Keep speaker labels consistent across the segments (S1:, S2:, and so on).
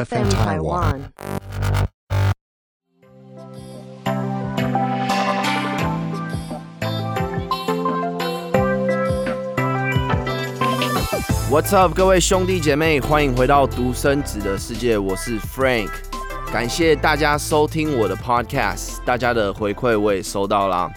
S1: FM Taiwan.
S2: What's up，各位兄弟姐妹，欢迎回到独生子的世界，我是 Frank，感谢大家收听我的 Podcast，大家的回馈我也收到了，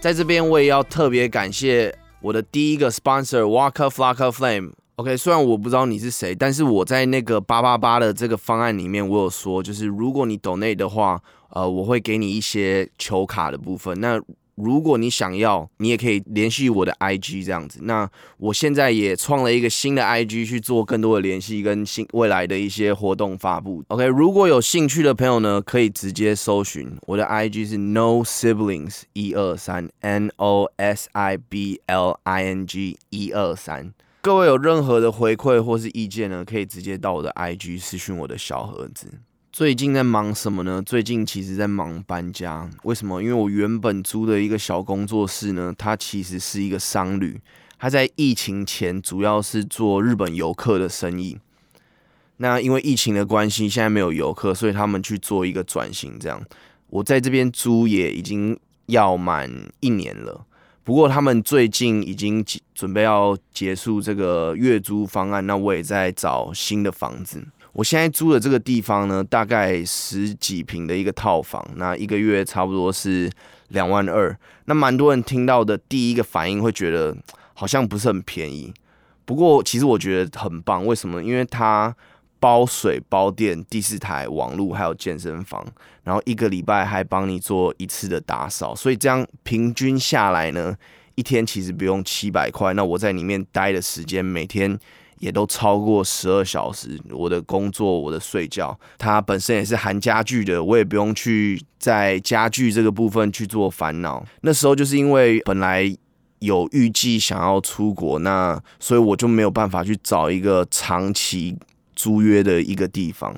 S2: 在这边我也要特别感谢我的第一个 sponsor Walker Flocker Flame。OK，虽然我不知道你是谁，但是我在那个八八八的这个方案里面，我有说，就是如果你 donate 的话，呃，我会给你一些球卡的部分。那如果你想要，你也可以联系我的 IG 这样子。那我现在也创了一个新的 IG 去做更多的联系跟新未来的一些活动发布。OK，如果有兴趣的朋友呢，可以直接搜寻我的 IG 是 No Siblings 一二三 N O S I B L I N G 一二三。各位有任何的回馈或是意见呢，可以直接到我的 IG 私讯我的小盒子。最近在忙什么呢？最近其实在忙搬家。为什么？因为我原本租的一个小工作室呢，它其实是一个商旅，它在疫情前主要是做日本游客的生意。那因为疫情的关系，现在没有游客，所以他们去做一个转型。这样，我在这边租也已经要满一年了。不过他们最近已经准备要结束这个月租方案，那我也在找新的房子。我现在租的这个地方呢，大概十几平的一个套房，那一个月差不多是两万二。那蛮多人听到的第一个反应会觉得好像不是很便宜，不过其实我觉得很棒。为什么？因为它包水、包电、第四台网络，还有健身房，然后一个礼拜还帮你做一次的打扫，所以这样平均下来呢，一天其实不用七百块。那我在里面待的时间每天。也都超过十二小时，我的工作，我的睡觉，它本身也是含家具的，我也不用去在家具这个部分去做烦恼。那时候就是因为本来有预计想要出国，那所以我就没有办法去找一个长期租约的一个地方，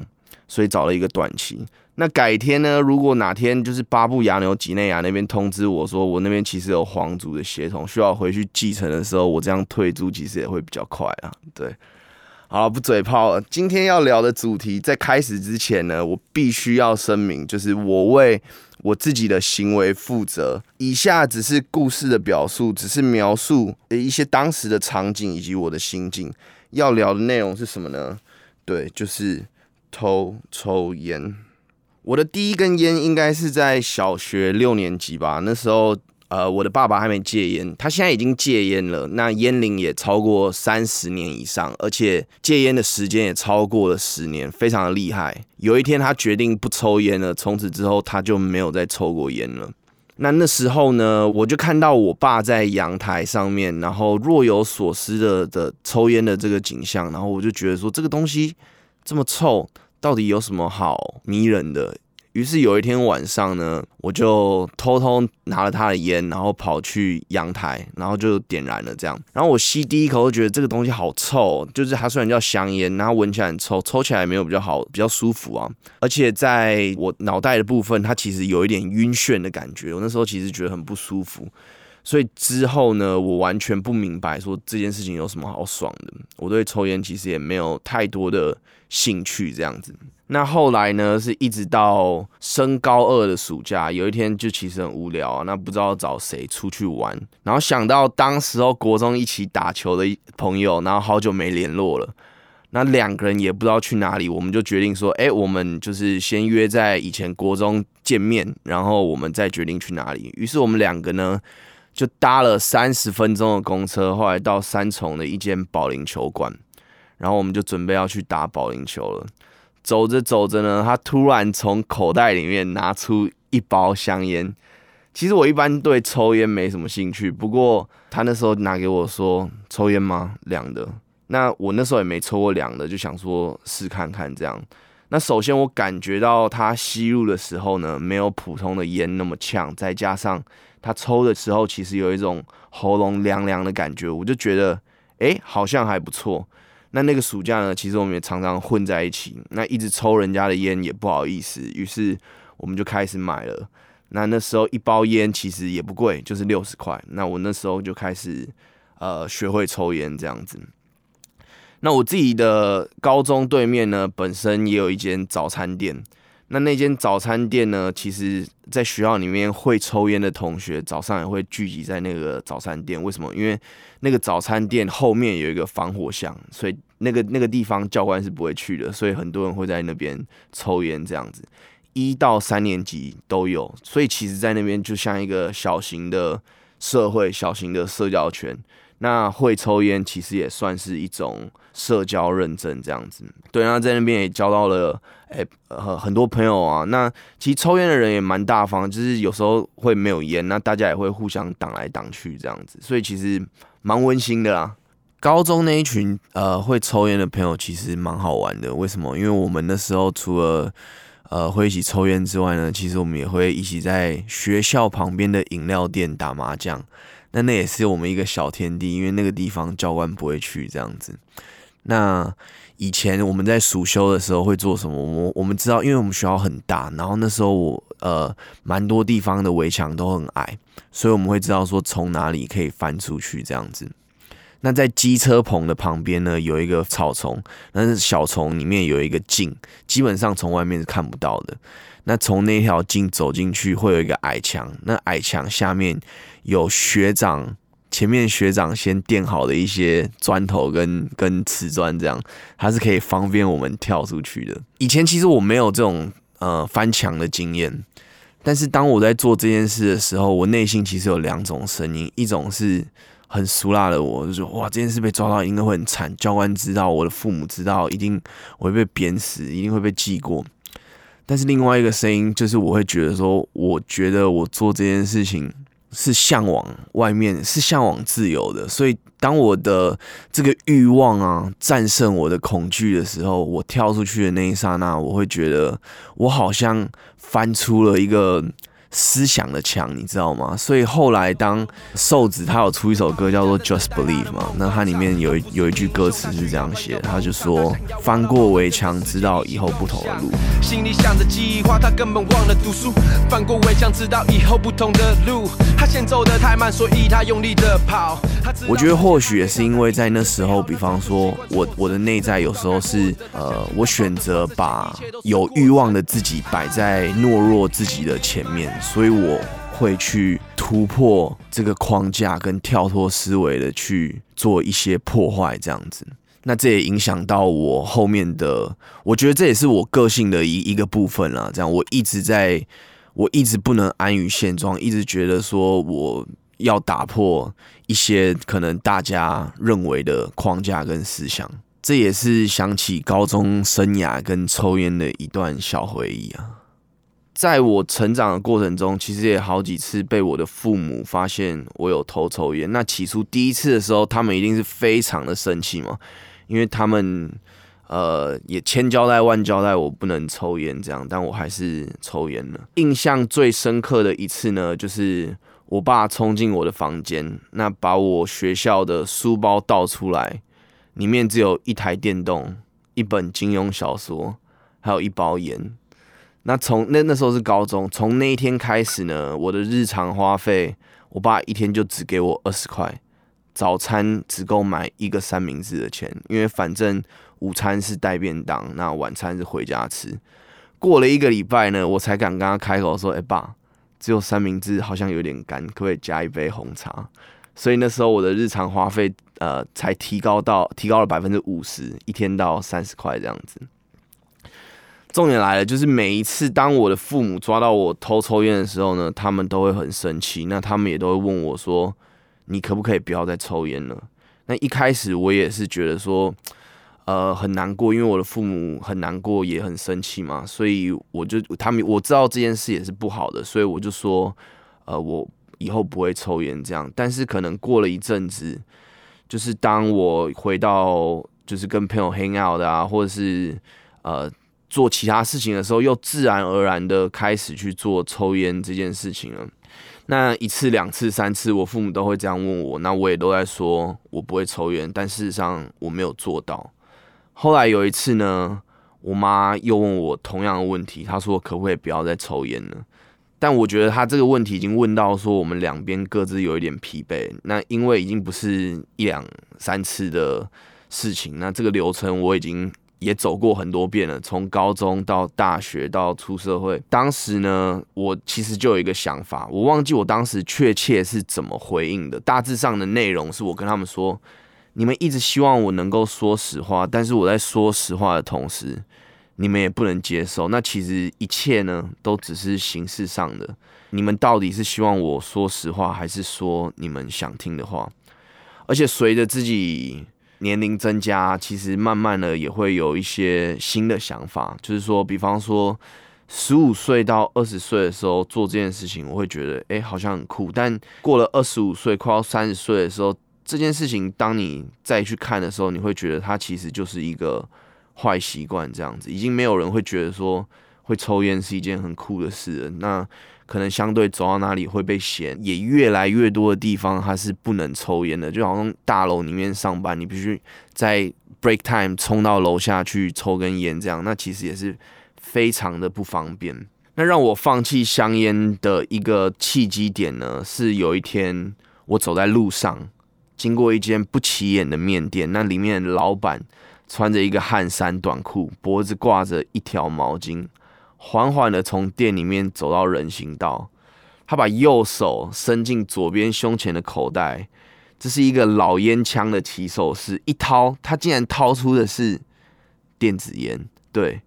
S2: 所以找了一个短期。那改天呢？如果哪天就是巴布亚纽几内亚那边通知我说，我那边其实有皇族的协同，需要回去继承的时候，我这样退租其实也会比较快啊。对，好了，不嘴炮了。今天要聊的主题，在开始之前呢，我必须要声明，就是我为我自己的行为负责。以下只是故事的表述，只是描述一些当时的场景以及我的心境。要聊的内容是什么呢？对，就是偷抽烟。我的第一根烟应该是在小学六年级吧，那时候，呃，我的爸爸还没戒烟，他现在已经戒烟了，那烟龄也超过三十年以上，而且戒烟的时间也超过了十年，非常的厉害。有一天他决定不抽烟了，从此之后他就没有再抽过烟了。那那时候呢，我就看到我爸在阳台上面，然后若有所思的的抽烟的这个景象，然后我就觉得说，这个东西这么臭。到底有什么好迷人的？于是有一天晚上呢，我就偷偷拿了他的烟，然后跑去阳台，然后就点燃了。这样，然后我吸第一口，就觉得这个东西好臭，就是它虽然叫香烟，然后闻起来很臭，抽起来没有比较好，比较舒服啊。而且在我脑袋的部分，它其实有一点晕眩的感觉。我那时候其实觉得很不舒服。所以之后呢，我完全不明白说这件事情有什么好爽的。我对抽烟其实也没有太多的兴趣，这样子。那后来呢，是一直到升高二的暑假，有一天就其实很无聊啊，那不知道找谁出去玩，然后想到当时候国中一起打球的朋友，然后好久没联络了，那两个人也不知道去哪里，我们就决定说，哎，我们就是先约在以前国中见面，然后我们再决定去哪里。于是我们两个呢。就搭了三十分钟的公车，后来到三重的一间保龄球馆，然后我们就准备要去打保龄球了。走着走着呢，他突然从口袋里面拿出一包香烟。其实我一般对抽烟没什么兴趣，不过他那时候拿给我说：“抽烟吗？凉的。”那我那时候也没抽过凉的，就想说试看看这样。那首先我感觉到他吸入的时候呢，没有普通的烟那么呛，再加上。他抽的时候，其实有一种喉咙凉凉的感觉，我就觉得，哎，好像还不错。那那个暑假呢，其实我们也常常混在一起，那一直抽人家的烟也不好意思，于是我们就开始买了。那那时候一包烟其实也不贵，就是六十块。那我那时候就开始呃学会抽烟这样子。那我自己的高中对面呢，本身也有一间早餐店。那那间早餐店呢，其实在学校里面会抽烟的同学，早上也会聚集在那个早餐店。为什么？因为那个早餐店后面有一个防火巷，所以那个那个地方教官是不会去的，所以很多人会在那边抽烟这样子。一到三年级都有，所以其实，在那边就像一个小型的社会、小型的社交圈。那会抽烟其实也算是一种社交认证，这样子。对，那在那边也交到了诶呃很多朋友啊。那其实抽烟的人也蛮大方，就是有时候会没有烟，那大家也会互相挡来挡去这样子，所以其实蛮温馨的啦。高中那一群呃会抽烟的朋友其实蛮好玩的，为什么？因为我们那时候除了呃会一起抽烟之外呢，其实我们也会一起在学校旁边的饮料店打麻将。那那也是我们一个小天地，因为那个地方教官不会去这样子。那以前我们在暑休的时候会做什么？我我们知道，因为我们学校很大，然后那时候我呃蛮多地方的围墙都很矮，所以我们会知道说从哪里可以翻出去这样子。那在机车棚的旁边呢，有一个草丛，那是小丛里面有一个镜，基本上从外面是看不到的。那从那条径走进去，会有一个矮墙，那矮墙下面有学长，前面学长先垫好的一些砖头跟跟瓷砖，这样它是可以方便我们跳出去的。以前其实我没有这种呃翻墙的经验，但是当我在做这件事的时候，我内心其实有两种声音，一种是很俗辣的，我就说哇这件事被抓到应该会很惨，教官知道，我的父母知道，一定我会被鞭死，一定会被记过。但是另外一个声音就是，我会觉得说，我觉得我做这件事情是向往外面，是向往自由的。所以当我的这个欲望啊战胜我的恐惧的时候，我跳出去的那一刹那，我会觉得我好像翻出了一个。思想的墙，你知道吗？所以后来当瘦子他有出一首歌叫做《Just Believe》嘛，那它里面有一有一句歌词是这样写，他就说：翻过围墙，知道以后不同的路。心里想着计划，他根本忘了读书。翻过围墙，知道以后不同的路。他先走的太慢，所以他用力的跑。我觉得或许也是因为在那时候，比方说我我的内在有时候是呃，我选择把有欲望的自己摆在懦弱自己的前面。所以我会去突破这个框架，跟跳脱思维的去做一些破坏，这样子。那这也影响到我后面的，我觉得这也是我个性的一一个部分啦。这样，我一直在，我一直不能安于现状，一直觉得说我要打破一些可能大家认为的框架跟思想。这也是想起高中生涯跟抽烟的一段小回忆啊。在我成长的过程中，其实也好几次被我的父母发现我有偷抽烟。那起初第一次的时候，他们一定是非常的生气嘛，因为他们呃也千交代万交代我不能抽烟这样，但我还是抽烟了。印象最深刻的一次呢，就是我爸冲进我的房间，那把我学校的书包倒出来，里面只有一台电动、一本金庸小说，还有一包烟。那从那那时候是高中，从那一天开始呢，我的日常花费，我爸一天就只给我二十块，早餐只够买一个三明治的钱，因为反正午餐是带便当，那晚餐是回家吃。过了一个礼拜呢，我才敢跟他开口说：“哎，爸，只有三明治好像有点干，可不可以加一杯红茶？”所以那时候我的日常花费，呃，才提高到提高了百分之五十，一天到三十块这样子。重点来了，就是每一次当我的父母抓到我偷抽烟的时候呢，他们都会很生气。那他们也都会问我说：“你可不可以不要再抽烟了？”那一开始我也是觉得说，呃，很难过，因为我的父母很难过，也很生气嘛。所以我就他们我知道这件事也是不好的，所以我就说：“呃，我以后不会抽烟。”这样。但是可能过了一阵子，就是当我回到就是跟朋友 hang out 的啊，或者是呃。做其他事情的时候，又自然而然的开始去做抽烟这件事情了。那一次、两次、三次，我父母都会这样问我，那我也都在说我不会抽烟，但事实上我没有做到。后来有一次呢，我妈又问我同样的问题，她说可不可以不要再抽烟了？但我觉得她这个问题已经问到说我们两边各自有一点疲惫。那因为已经不是一两三次的事情。那这个流程我已经也走过很多遍了，从高中到大学到出社会。当时呢，我其实就有一个想法，我忘记我当时确切是怎么回应的。大致上的内容是我跟他们说，你们一直希望我能够说实话，但是我在说实话的同时，你们也不能接受。那其实一切呢，都只是形式上的。你们到底是希望我说实话，还是说你们想听的话？而且随着自己年龄增加，其实慢慢的也会有一些新的想法，就是说，比方说十五岁到二十岁的时候做这件事情，我会觉得哎，好像很酷。但过了二十五岁，快要三十岁的时候，这件事情当你再去看的时候，你会觉得它其实就是一个坏习惯，这样子，已经没有人会觉得说会抽烟是一件很酷的事了。那可能相对走到哪里会被嫌，也越来越多的地方它是不能抽烟的，就好像大楼里面上班，你必须在 break time 冲到楼下去抽根烟，这样那其实也是非常的不方便。那让我放弃香烟的一个契机点呢，是有一天我走在路上，经过一间不起眼的面店，那里面老板穿着一个汗衫短裤，脖子挂着一条毛巾。缓缓的从店里面走到人行道，他把右手伸进左边胸前的口袋，这是一个老烟枪的起手式。一掏，他竟然掏出的是电子烟。对，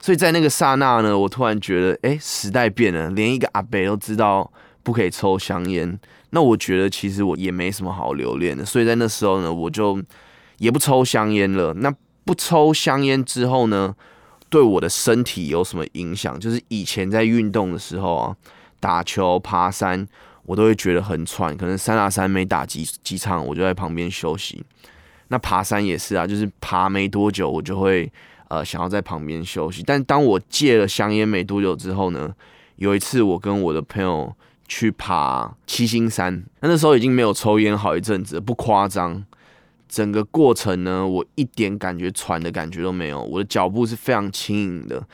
S2: 所以在那个刹那呢，我突然觉得，哎，时代变了，连一个阿伯都知道不可以抽香烟。那我觉得其实我也没什么好留恋的。所以在那时候呢，我就也不抽香烟了。那不抽香烟之后呢？对我的身体有什么影响？就是以前在运动的时候啊，打球、爬山，我都会觉得很喘。可能三打三没打几几场，我就在旁边休息。那爬山也是啊，就是爬没多久，我就会呃想要在旁边休息。但当我戒了香烟没多久之后呢，有一次我跟我的朋友去爬七星山，那那时候已经没有抽烟好一阵子，不夸张。整个过程呢，我一点感觉喘的感觉都没有，我的脚步是非常轻盈的，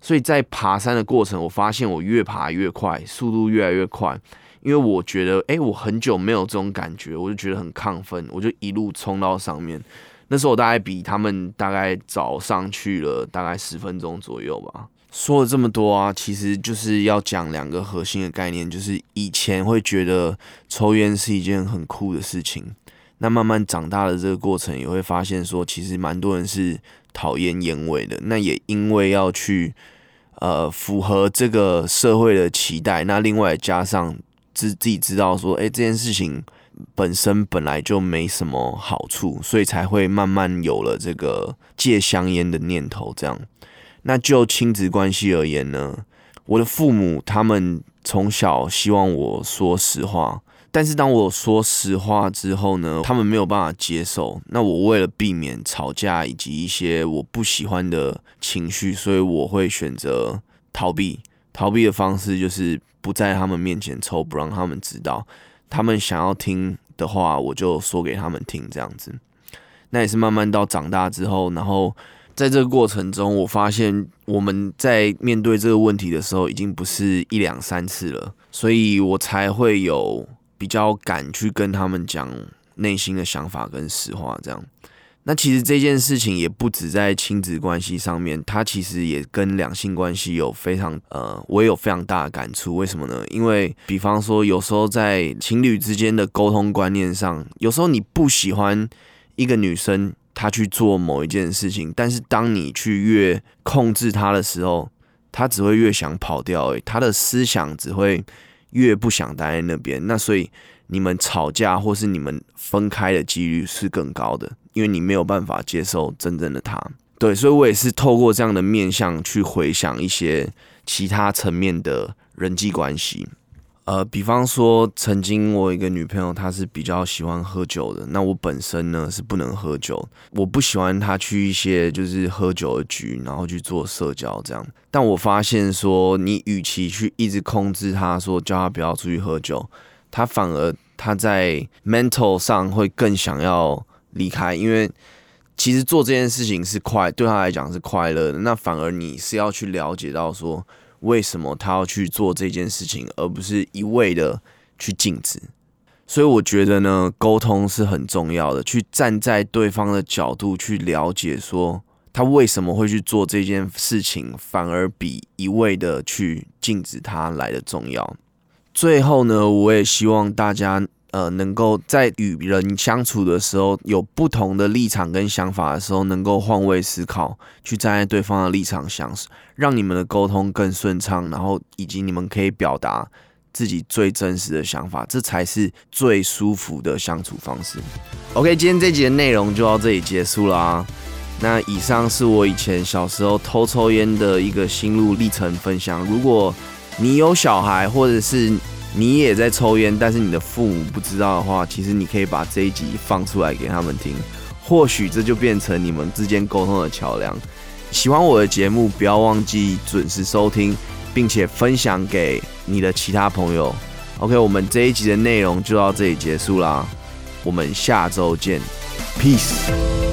S2: 所以在爬山的过程，我发现我越爬越快，速度越来越快，因为我觉得，哎，我很久没有这种感觉，我就觉得很亢奋，我就一路冲到上面。那时候我大概比他们大概早上去了大概十分钟左右吧。说了这么多啊，其实就是要讲两个核心的概念，就是以前会觉得抽烟是一件很酷的事情。那慢慢长大的这个过程，也会发现说，其实蛮多人是讨厌烟味的。那也因为要去呃符合这个社会的期待，那另外加上自自己知道说，哎，这件事情本身本来就没什么好处，所以才会慢慢有了这个戒香烟的念头。这样，那就亲子关系而言呢，我的父母他们从小希望我说实话。但是当我说实话之后呢，他们没有办法接受。那我为了避免吵架以及一些我不喜欢的情绪，所以我会选择逃避。逃避的方式就是不在他们面前抽，不让他们知道。他们想要听的话，我就说给他们听，这样子。那也是慢慢到长大之后，然后在这个过程中，我发现我们在面对这个问题的时候，已经不是一两三次了，所以我才会有。比较敢去跟他们讲内心的想法跟实话，这样。那其实这件事情也不止在亲子关系上面，它其实也跟两性关系有非常呃，我也有非常大的感触。为什么呢？因为比方说，有时候在情侣之间的沟通观念上，有时候你不喜欢一个女生她去做某一件事情，但是当你去越控制她的时候，她只会越想跑掉，她的思想只会。越不想待在那边，那所以你们吵架或是你们分开的几率是更高的，因为你没有办法接受真正的他。对，所以我也是透过这样的面相去回想一些其他层面的人际关系。呃，比方说，曾经我一个女朋友，她是比较喜欢喝酒的。那我本身呢是不能喝酒，我不喜欢她去一些就是喝酒的局，然后去做社交这样。但我发现说，你与其去一直控制她，说叫她不要出去喝酒，她反而她在 mental 上会更想要离开，因为其实做这件事情是快，对她来讲是快乐的。那反而你是要去了解到说。为什么他要去做这件事情，而不是一味的去禁止？所以我觉得呢，沟通是很重要的，去站在对方的角度去了解，说他为什么会去做这件事情，反而比一味的去禁止他来的重要。最后呢，我也希望大家呃，能够在与人相处的时候，有不同的立场跟想法的时候，能够换位思考，去站在对方的立场想，让你们的沟通更顺畅，然后以及你们可以表达。自己最真实的想法，这才是最舒服的相处方式。OK，今天这集的内容就到这里结束啦。那以上是我以前小时候偷抽烟的一个心路历程分享。如果你有小孩，或者是你也在抽烟，但是你的父母不知道的话，其实你可以把这一集放出来给他们听，或许这就变成你们之间沟通的桥梁。喜欢我的节目，不要忘记准时收听。并且分享给你的其他朋友。OK，我们这一集的内容就到这里结束啦，我们下周见，Peace。